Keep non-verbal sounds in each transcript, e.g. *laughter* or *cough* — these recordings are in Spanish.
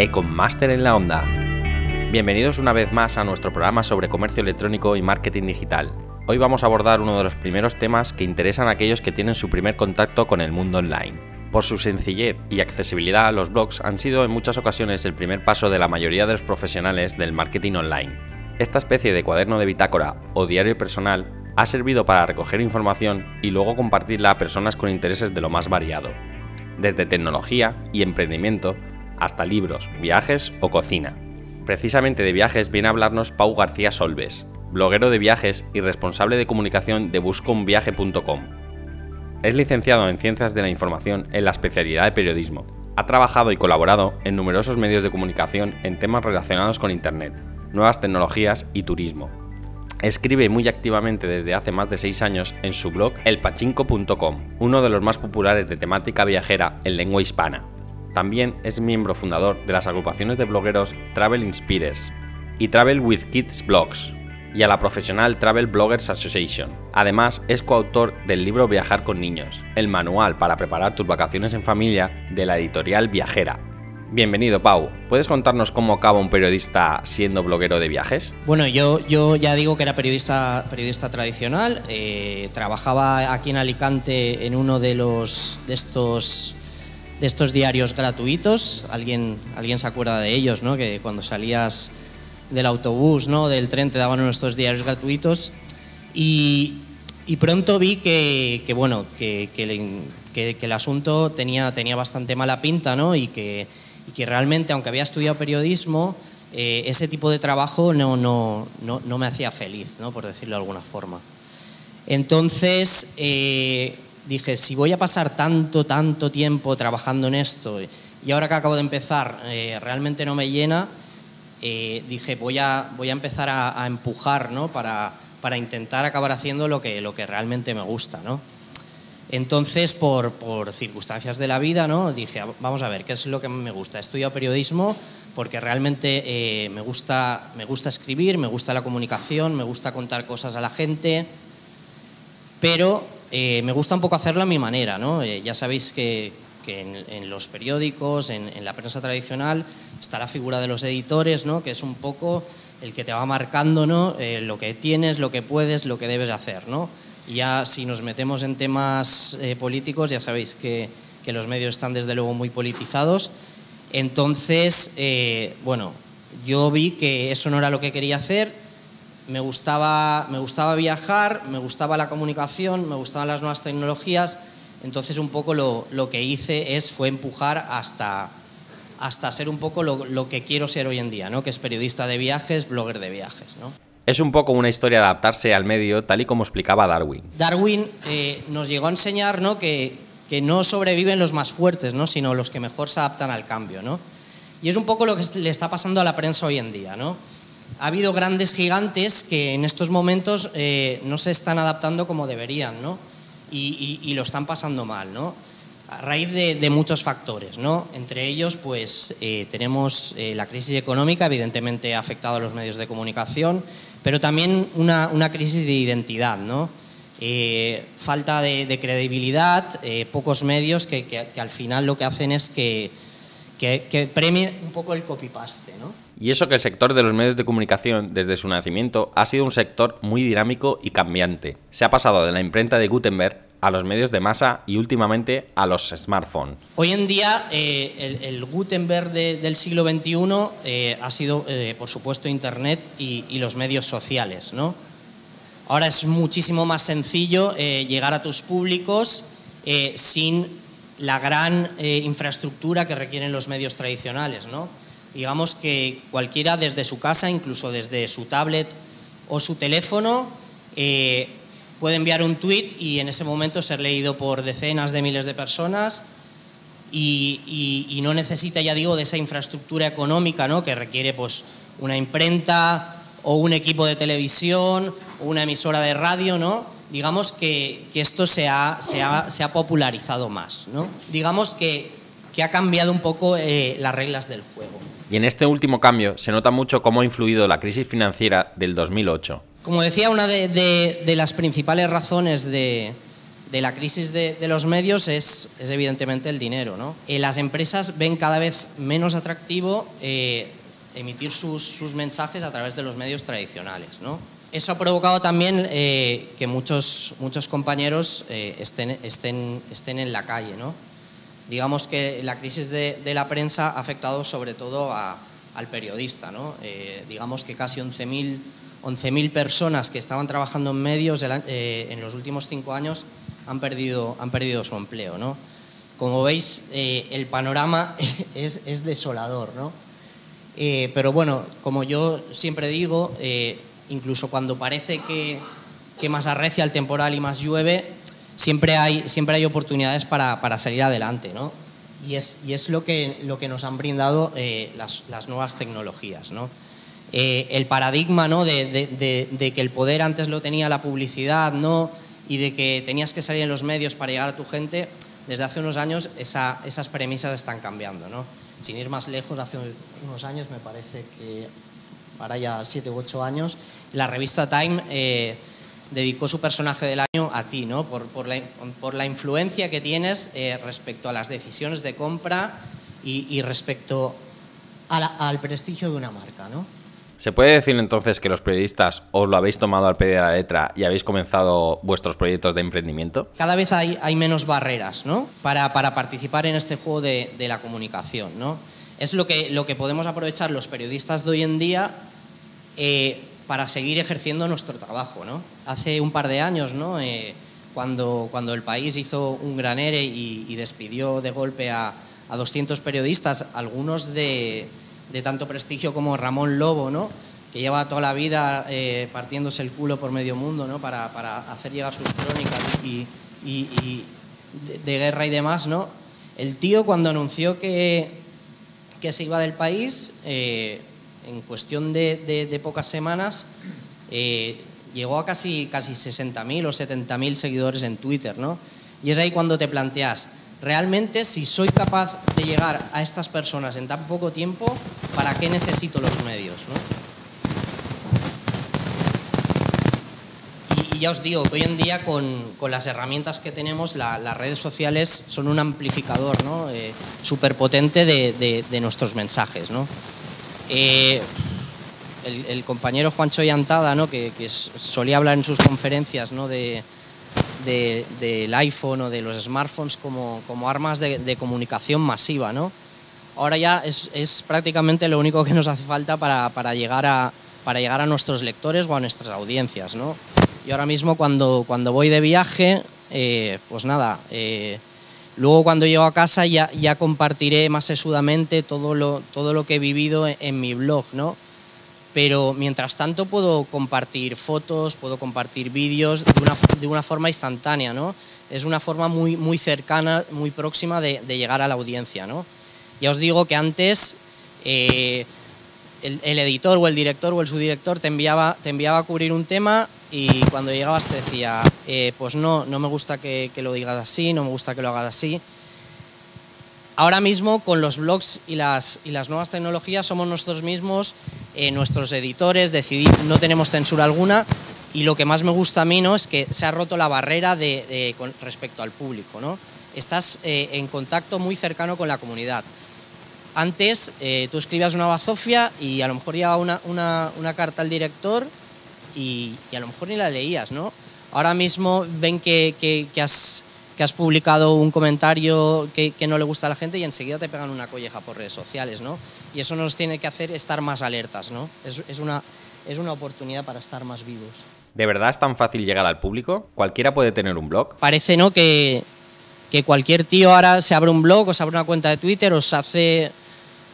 Econmaster en la Onda. Bienvenidos una vez más a nuestro programa sobre comercio electrónico y marketing digital. Hoy vamos a abordar uno de los primeros temas que interesan a aquellos que tienen su primer contacto con el mundo online. Por su sencillez y accesibilidad, los blogs han sido en muchas ocasiones el primer paso de la mayoría de los profesionales del marketing online. Esta especie de cuaderno de bitácora o diario personal ha servido para recoger información y luego compartirla a personas con intereses de lo más variado, desde tecnología y emprendimiento hasta libros, viajes o cocina. Precisamente de viajes viene a hablarnos Pau García Solves, bloguero de viajes y responsable de comunicación de buscounviaje.com. Es licenciado en Ciencias de la Información en la especialidad de periodismo. Ha trabajado y colaborado en numerosos medios de comunicación en temas relacionados con Internet, nuevas tecnologías y turismo. Escribe muy activamente desde hace más de 6 años en su blog elpachinko.com, uno de los más populares de temática viajera en lengua hispana. También es miembro fundador de las agrupaciones de blogueros Travel Inspirers y Travel with Kids Blogs y a la profesional Travel Bloggers Association. Además, es coautor del libro Viajar con Niños, el manual para preparar tus vacaciones en familia de la editorial Viajera. Bienvenido, Pau. ¿Puedes contarnos cómo acaba un periodista siendo bloguero de viajes? Bueno, yo, yo ya digo que era periodista, periodista tradicional. Eh, trabajaba aquí en Alicante en uno de los de estos de estos diarios gratuitos. Alguien, alguien se acuerda de ellos, ¿no? Que cuando salías del autobús, ¿no? Del tren te daban estos diarios gratuitos. Y, y pronto vi que, que bueno, que, que, el asunto tenía, tenía bastante mala pinta, ¿no? Y que, que realmente, aunque había estudiado periodismo, eh, ese tipo de trabajo no, no, no, no, me hacía feliz, ¿no? Por decirlo de alguna forma. Entonces, eh, dije, si voy a pasar tanto, tanto tiempo trabajando en esto y ahora que acabo de empezar eh, realmente no me llena, eh, dije, voy a, voy a empezar a, empujar ¿no? para, para, intentar acabar haciendo lo que, lo que realmente me gusta. ¿no? Entonces, por, por, circunstancias de la vida, ¿no? dije, vamos a ver, ¿qué es lo que me gusta? He estudiado periodismo porque realmente eh, me, gusta, me gusta escribir, me gusta la comunicación, me gusta contar cosas a la gente, pero eh, me gusta un poco hacerlo a mi manera, ¿no? Eh, ya sabéis que, en, los periódicos, en, la prensa tradicional, está la figura de los editores, ¿no? Que es un poco el que te va marcando, ¿no? Eh, lo que tienes, lo que puedes, lo que debes hacer, ¿no? Y ya si nos metemos en temas políticos, ya sabéis que, que, los medios están desde luego muy politizados. Entonces, bueno, yo vi que eso no era lo que quería hacer me gustaba, me gustaba viajar, me gustaba la comunicación, me gustaban las nuevas tecnologías, entonces un poco lo, lo que hice es, fue empujar hasta, hasta ser un poco lo, lo, que quiero ser hoy en día, ¿no? que es periodista de viajes, blogger de viajes. ¿no? Es un poco una historia de adaptarse al medio, tal y como explicaba Darwin. Darwin eh, nos llegó a enseñar ¿no? Que, que, no sobreviven los más fuertes, ¿no? sino los que mejor se adaptan al cambio. ¿no? Y es un poco lo que le está pasando a la prensa hoy en día. ¿no? Ha habido grandes gigantes que en estos momentos eh, no se están adaptando como deberían, ¿no? Y, lo están pasando mal, ¿no? A raíz de, muchos factores, ¿no? Entre ellos, pues eh, tenemos eh, la crisis económica, evidentemente ha afectado a los medios de comunicación, pero también una, crisis de identidad, ¿no? falta de, credibilidad, pocos medios que, al final lo que hacen es que, que, premie un poco el copy-paste, ¿no? Y eso que el sector de los medios de comunicación, desde su nacimiento, ha sido un sector muy dinámico y cambiante. Se ha pasado de la imprenta de Gutenberg a los medios de masa y últimamente a los smartphones. Hoy en día eh, el, Gutenberg del siglo XXI eh, ha sido, eh, por supuesto, Internet y, y, los medios sociales. ¿no? Ahora es muchísimo más sencillo llegar a tus públicos sin la gran infraestructura que requieren los medios tradicionales. ¿no? digamos que cualquiera desde su casa, incluso desde su tablet o su teléfono, eh, puede enviar un tweet y en ese momento ser leído por decenas de miles de personas y, no necesita, ya digo, de esa infraestructura económica ¿no? que requiere pues, una imprenta o un equipo de televisión o una emisora de radio, ¿no? Digamos que, esto se ha, se, ha, popularizado más, ¿no? Digamos que, que ha cambiado un poco eh, las reglas del juego. Y en este último cambio se nota mucho cómo ha influido la crisis financiera del 2008. Como decía, una de, las principales razones de, de la crisis de, los medios es, es, evidentemente el dinero. ¿no? Eh, las empresas ven cada vez menos atractivo eh, emitir sus, sus, mensajes a través de los medios tradicionales. ¿no? Eso ha provocado también eh, que muchos, muchos compañeros estén, estén, estén en la calle. ¿no? Digamos que la crisis de, de la prensa ha afectado sobre todo a, al periodista. ¿no? digamos que casi 11.000 11.000 personas que estaban trabajando en medios en los últimos cinco años han perdido, han perdido su empleo. ¿no? Como veis, eh, el panorama *laughs* es, es desolador. ¿no? Eh, pero bueno, como yo siempre digo, eh, incluso cuando parece que, más arrecia el temporal y más llueve, siempre hay, siempre hay oportunidades para, para salir adelante. ¿no? Y es, y es lo, que, lo que nos han brindado las, las, nuevas tecnologías. ¿no? el paradigma ¿no? de, de, que el poder antes lo tenía la publicidad, ¿no? y de que tenías que salir en los medios para llegar a tu gente, desde hace unos años esas premisas están cambiando. ¿no? Sin ir más lejos, hace unos años, me parece que para ya siete u ocho años, la revista Time eh, dedicó su personaje del año a ti, ¿no? por, por, la, por la, influencia que tienes eh, respecto a las decisiones de compra y, y respecto al prestigio de una marca. ¿no? ¿Se puede decir entonces que los periodistas os lo habéis tomado al pie de la letra y habéis comenzado vuestros proyectos de emprendimiento? Cada vez hay, hay menos barreras ¿no? para, para, participar en este juego de, de, la comunicación. ¿no? Es lo que, lo que podemos aprovechar los periodistas de hoy en día eh, para seguir ejerciendo nuestro trabajo. ¿no? Hace un par de años, ¿no? Eh, cuando, cuando el país hizo un gran ERE y, y despidió de golpe a, a 200 periodistas, algunos de de tanto prestigio como Ramón Lobo, ¿no? que lleva toda la vida eh, partiéndose el culo por medio mundo ¿no? para, para hacer llegar sus crónicas y, y, y de, de, guerra y demás. ¿no? El tío cuando anunció que, que se iba del país, eh, en cuestión de, de, de, pocas semanas, eh, llegó a casi, casi 60.000 o 70.000 seguidores en Twitter. ¿no? Y es ahí cuando te planteas, realmente si soy capaz de llegar a estas personas en tan poco tiempo, ¿para qué necesito los medios? ¿no? Y, ya os digo que hoy en día con, con las herramientas que tenemos, la, las redes sociales son un amplificador ¿no? eh, súper potente de, de, de, nuestros mensajes. ¿no? Eh, el, el, compañero Juancho Yantada, ¿no? que, que solía hablar en sus conferencias ¿no? de, de, del iPhone o de los smartphones como, como armas de, de, comunicación masiva. ¿no? Ahora ya es, es, prácticamente lo único que nos hace falta para, para, llegar a, para llegar a nuestros lectores o a nuestras audiencias. ¿no? Y ahora mismo cuando, cuando voy de viaje, eh, pues nada, eh, luego cuando llego a casa ya, ya compartiré más sesudamente todo lo, todo lo que he vivido en, mi blog. ¿no? pero mientras tanto puedo compartir fotos, puedo compartir vídeos de una, de una forma instantánea, ¿no? Es una forma muy, muy cercana, muy próxima de, de llegar a la audiencia, ¿no? Ya os digo que antes eh, el, el, editor o el director o el subdirector te enviaba, te enviaba a cubrir un tema y cuando llegabas te decía, eh, pues no, no me gusta que, que lo digas así, no me gusta que lo hagas así, ahora mismo con los blogs y las, y las nuevas tecnologías somos nosotros mismos eh, nuestros editores, decidir, no tenemos censura alguna y lo que más me gusta a mí ¿no? es que se ha roto la barrera de, de, con respecto al público. ¿no? Estás eh, en contacto muy cercano con la comunidad. Antes eh, tú escribías una bazofia y a lo mejor llegaba una, una, una carta al director y, y, a lo mejor ni la leías. ¿no? Ahora mismo ven que, que, que has que has publicado un comentario que, que, no le gusta a la gente y enseguida te pegan una colleja por redes sociales, ¿no? Y eso nos tiene que hacer estar más alertas, ¿no? Es, es, una, es una oportunidad para estar más vivos. ¿De verdad es tan fácil llegar al público? ¿Cualquiera puede tener un blog? Parece, ¿no? Que, que cualquier tío ahora se abre un blog o se abre una cuenta de Twitter o se hace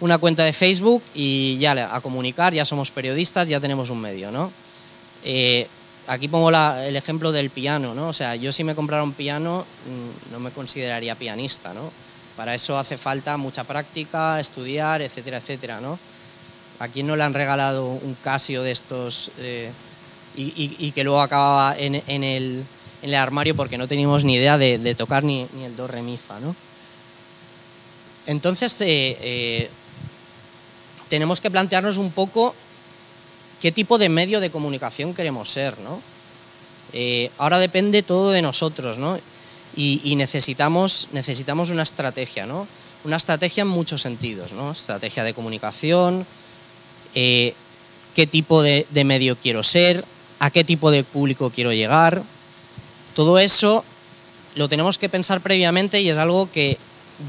una cuenta de Facebook y ya a comunicar, ya somos periodistas, ya tenemos un medio, ¿no? Eh, aquí pongo el ejemplo del piano, ¿no? O sea, yo si me comprara un piano mm, no me consideraría pianista, ¿no? Para eso hace falta mucha práctica, estudiar, etcétera, etcétera, ¿no? ¿A quién no le han regalado un Casio de estos eh, y, que luego acababa en, el, armario porque no teníamos ni idea de, tocar ni, el do, re, mi, fa, ¿no? Entonces, eh, tenemos que plantearnos un poco qué tipo de medio de comunicación queremos ser, ¿no? Eh, ahora depende todo de nosotros, ¿no? y, necesitamos, necesitamos una estrategia, ¿no? Una estrategia en muchos sentidos, ¿no? Estrategia de comunicación, eh, qué tipo de, medio quiero ser, a qué tipo de público quiero llegar. Todo eso lo tenemos que pensar previamente y es algo que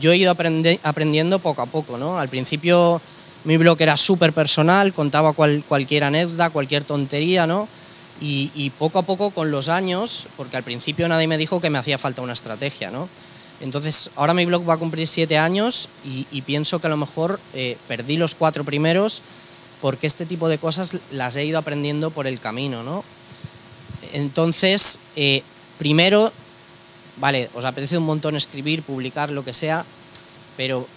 yo he ido aprendiendo poco a poco, ¿no? Al principio mi blog era súper personal, contaba cualquier anécdota, cualquier tontería, ¿no? Y, poco a poco con los años, porque al principio nadie me dijo que me hacía falta una estrategia, ¿no? Entonces, ahora mi blog va a cumplir siete años y, pienso que a lo mejor eh, perdí los cuatro primeros porque este tipo de cosas las he ido aprendiendo por el camino, ¿no? Entonces, eh, primero, vale, os apetece un montón escribir, publicar, lo que sea, pero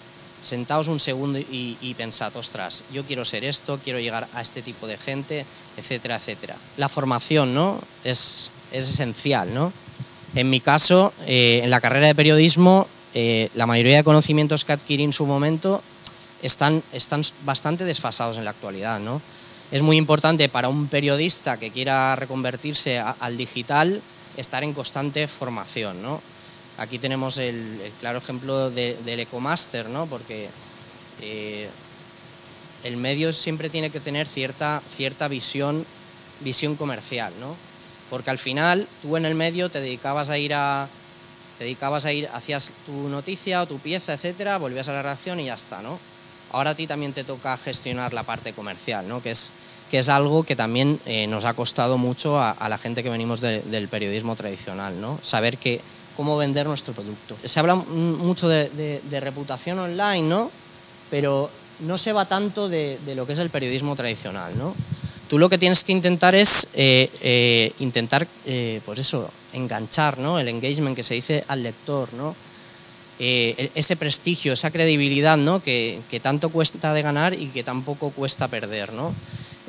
sentaos un segundo y, pensad, ostras, yo quiero ser esto, quiero llegar a este tipo de gente, etcétera, etcétera. La formación, ¿no? Es, esencial, ¿no? En mi caso, eh, en la carrera de periodismo, eh, la mayoría de conocimientos que adquirí en su momento están, están bastante desfasados en la actualidad, ¿no? Es muy importante para un periodista que quiera reconvertirse al digital estar en constante formación, ¿no? Aquí tenemos el, claro ejemplo del Ecomaster, ¿no? porque eh, el medio siempre tiene que tener cierta, cierta visión, visión comercial, ¿no? porque al final tú en el medio te dedicabas a ir a, te dedicabas a ir, hacías tu noticia o tu pieza, etcétera, volvías a la redacción y ya está, ¿no? Ahora a ti también te toca gestionar la parte comercial, ¿no? Que es, que es algo que también eh, nos ha costado mucho a, la gente que venimos del periodismo tradicional, ¿no? Saber que cómo vender nuestro producto. Se habla mucho de, reputación online, ¿no? Pero no se va tanto de, lo que es el periodismo tradicional, ¿no? Tú lo que tienes que intentar es eh, eh, intentar, eh, pues eso, enganchar, ¿no? El engagement que se dice al lector, ¿no? E, ese prestigio, esa credibilidad, ¿no? Que, tanto cuesta de ganar y que tampoco cuesta perder, ¿no?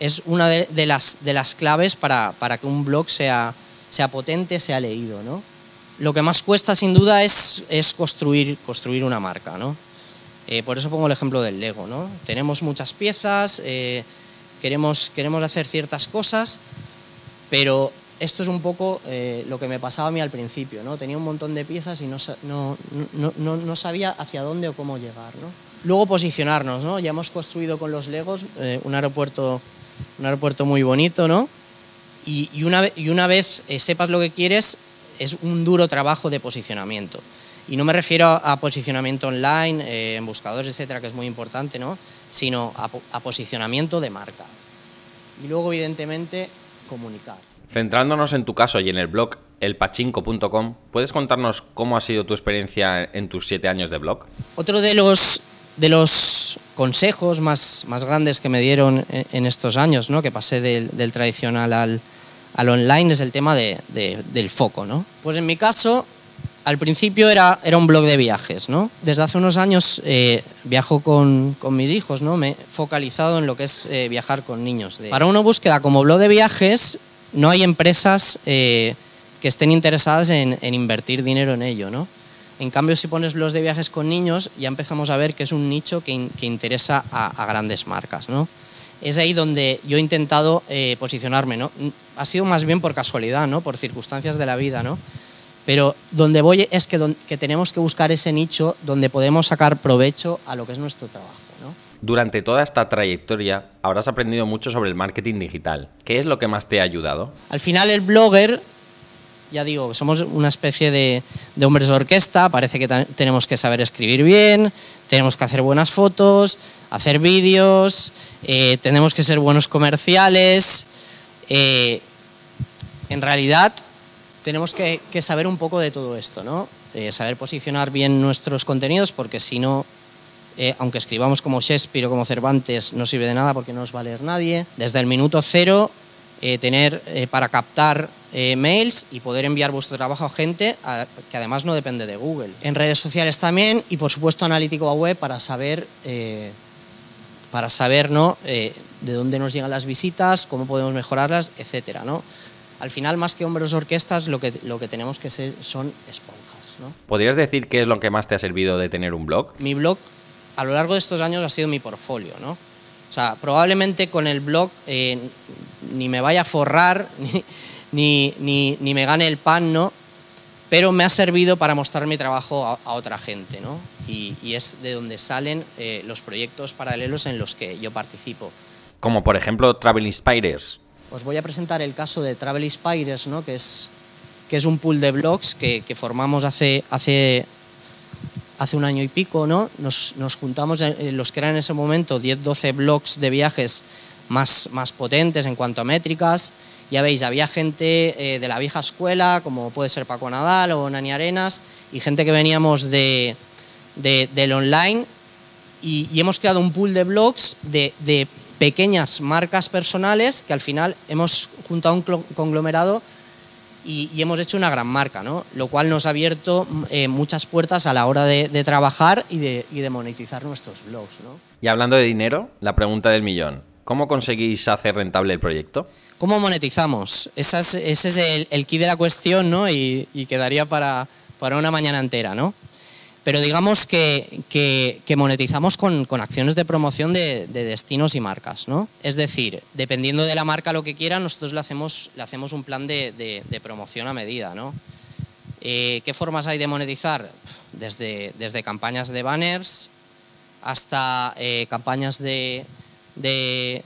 Es una de, las, de las claves para, para que un blog sea, sea potente, sea leído, ¿no? Lo que más cuesta, sin duda, es, es construir, construir una marca, ¿no? Eh, por eso pongo el ejemplo del Lego, ¿no? Tenemos muchas piezas, eh, queremos, queremos hacer ciertas cosas, pero esto es un poco eh, lo que me pasaba a mí al principio, ¿no? Tenía un montón de piezas y no, no, no, no sabía hacia dónde o cómo llegar. Luego posicionarnos, ¿no? Ya hemos construido con los Legos un, aeropuerto, un aeropuerto muy bonito, ¿no? Y, y, una, y una vez sepas lo que quieres, es un duro trabajo de posicionamiento. Y no me refiero a, posicionamiento online, eh, en buscadores, etcétera, que es muy importante, ¿no? sino a, posicionamiento de marca. Y luego, evidentemente, comunicar. Centrándonos en tu caso y en el blog elpachinko.com, ¿puedes contarnos cómo ha sido tu experiencia en tus siete años de blog? Otro de los, de los consejos más, más grandes que me dieron en estos años, ¿no? que pasé del tradicional al, al online es el tema de, del foco, ¿no? Pues en mi caso, al principio era, era un blog de viajes, ¿no? Desde hace unos años eh, viajo con, con, mis hijos, ¿no? Me he focalizado en lo que es eh, viajar con niños. Para una búsqueda como blog de viajes, no hay empresas eh, que estén interesadas en, en, invertir dinero en ello, ¿no? En cambio, si pones blogs de viajes con niños, ya empezamos a ver que es un nicho que, que interesa a, a grandes marcas, ¿no? Es ahí donde yo he intentado eh, posicionarme, ¿no? Ha sido más bien por casualidad, ¿no? Por circunstancias de la vida, ¿no? Pero donde voy es que, que tenemos que buscar ese nicho donde podemos sacar provecho a lo que es nuestro trabajo, ¿no? Durante toda esta trayectoria habrás aprendido mucho sobre el marketing digital. ¿Qué es lo que más te ha ayudado? Al final el blogger, ya digo, somos una especie de, hombres de orquesta, parece que tenemos que saber escribir bien, tenemos que hacer buenas fotos, hacer vídeos, eh, tenemos que ser buenos comerciales. Eh, en realidad, tenemos que, saber un poco de todo esto, ¿no? Eh, saber posicionar bien nuestros contenidos, porque si no, aunque escribamos como Shakespeare o como Cervantes, no sirve de nada porque no nos va a leer nadie. Desde el minuto cero, tener para captar mails y poder enviar vuestro trabajo a gente que además no depende de Google. En redes sociales también y por supuesto analítico a web para saber para saber ¿no? Eh, de dónde nos llegan las visitas, cómo podemos mejorarlas, etcétera, ¿no? Al final, más que hombres orquestas, lo que, lo que tenemos que ser son esponjas. ¿no? ¿Podrías decir qué es lo que más te ha servido de tener un blog? Mi blog, a lo largo de estos años, ha sido mi portfolio. ¿no? O sea, probablemente con el blog eh, ni me vaya a forrar, *laughs* ni, ni, ni, me gane el pan, ¿no? pero me ha servido para mostrar mi trabajo a, otra gente, ¿no? Y, es de donde salen eh, los proyectos paralelos en los que yo participo. Como por ejemplo Travel Inspirers. Os voy a presentar el caso de Travel Inspirers, ¿no? que, es, que es un pool de blogs que, que formamos hace, hace, hace un año y pico. ¿no? Nos, nos juntamos en los que eran en ese momento 10-12 blogs de viajes más, más potentes en cuanto a métricas ya veis, había gente eh, de la vieja escuela, como puede ser Paco Nadal o Nani Arenas, y gente que veníamos de, del online, y, hemos creado un pool de blogs de, pequeñas marcas personales que al final hemos juntado un conglomerado y, hemos hecho una gran marca, ¿no? lo cual nos ha abierto eh, muchas puertas a la hora de, trabajar y de, y de monetizar nuestros blogs. ¿no? Y hablando de dinero, la pregunta del millón. ¿Cómo conseguís hacer rentable el proyecto? ¿Cómo monetizamos? ese es el, el key de la cuestión ¿no? y, quedaría para, una mañana entera. ¿no? Pero digamos que, monetizamos con, con, acciones de promoción de, de, destinos y marcas. ¿no? Es decir, dependiendo de la marca lo que quiera, nosotros le hacemos, le hacemos un plan de, de promoción a medida. ¿no? Eh, ¿Qué formas hay de monetizar? Desde, desde campañas de banners hasta eh, campañas de, de,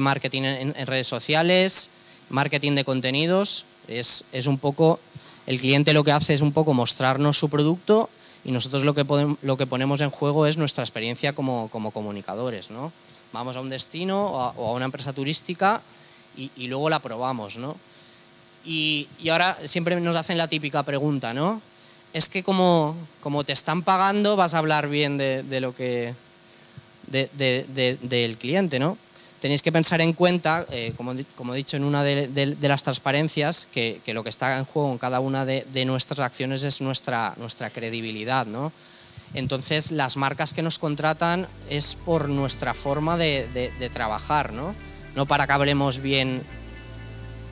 marketing en, redes sociales, marketing de contenidos. Es, un poco, el cliente lo que hace es un poco mostrarnos su producto y nosotros lo que, lo que ponemos en juego es nuestra experiencia como, comunicadores. ¿no? Vamos a un destino o a, una empresa turística y, luego la probamos. ¿no? Y, ahora siempre nos hacen la típica pregunta, ¿no? Es que como, como te están pagando vas a hablar bien de lo que del cliente, ¿no? Tenéis que pensar en cuenta, eh, como, he dicho en una de, las transparencias, que, lo que está en juego en cada una de, nuestras acciones es nuestra, nuestra credibilidad, ¿no? Entonces, las marcas que nos contratan es por nuestra forma de, trabajar, ¿no? No para que hablemos bien,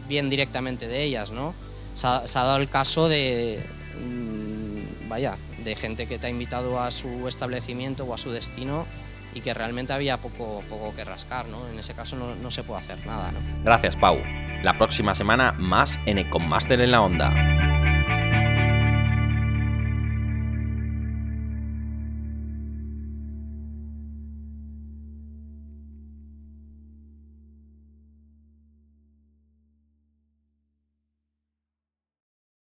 bien directamente de ellas, ¿no? Se ha, dado el caso de, mm, vaya, de gente que te ha invitado a su establecimiento o a su destino y que realmente había poco, poco que rascar, ¿no? En ese caso no, se puede hacer nada, ¿no? Gracias, Pau. La próxima semana más en Econmaster en la Onda.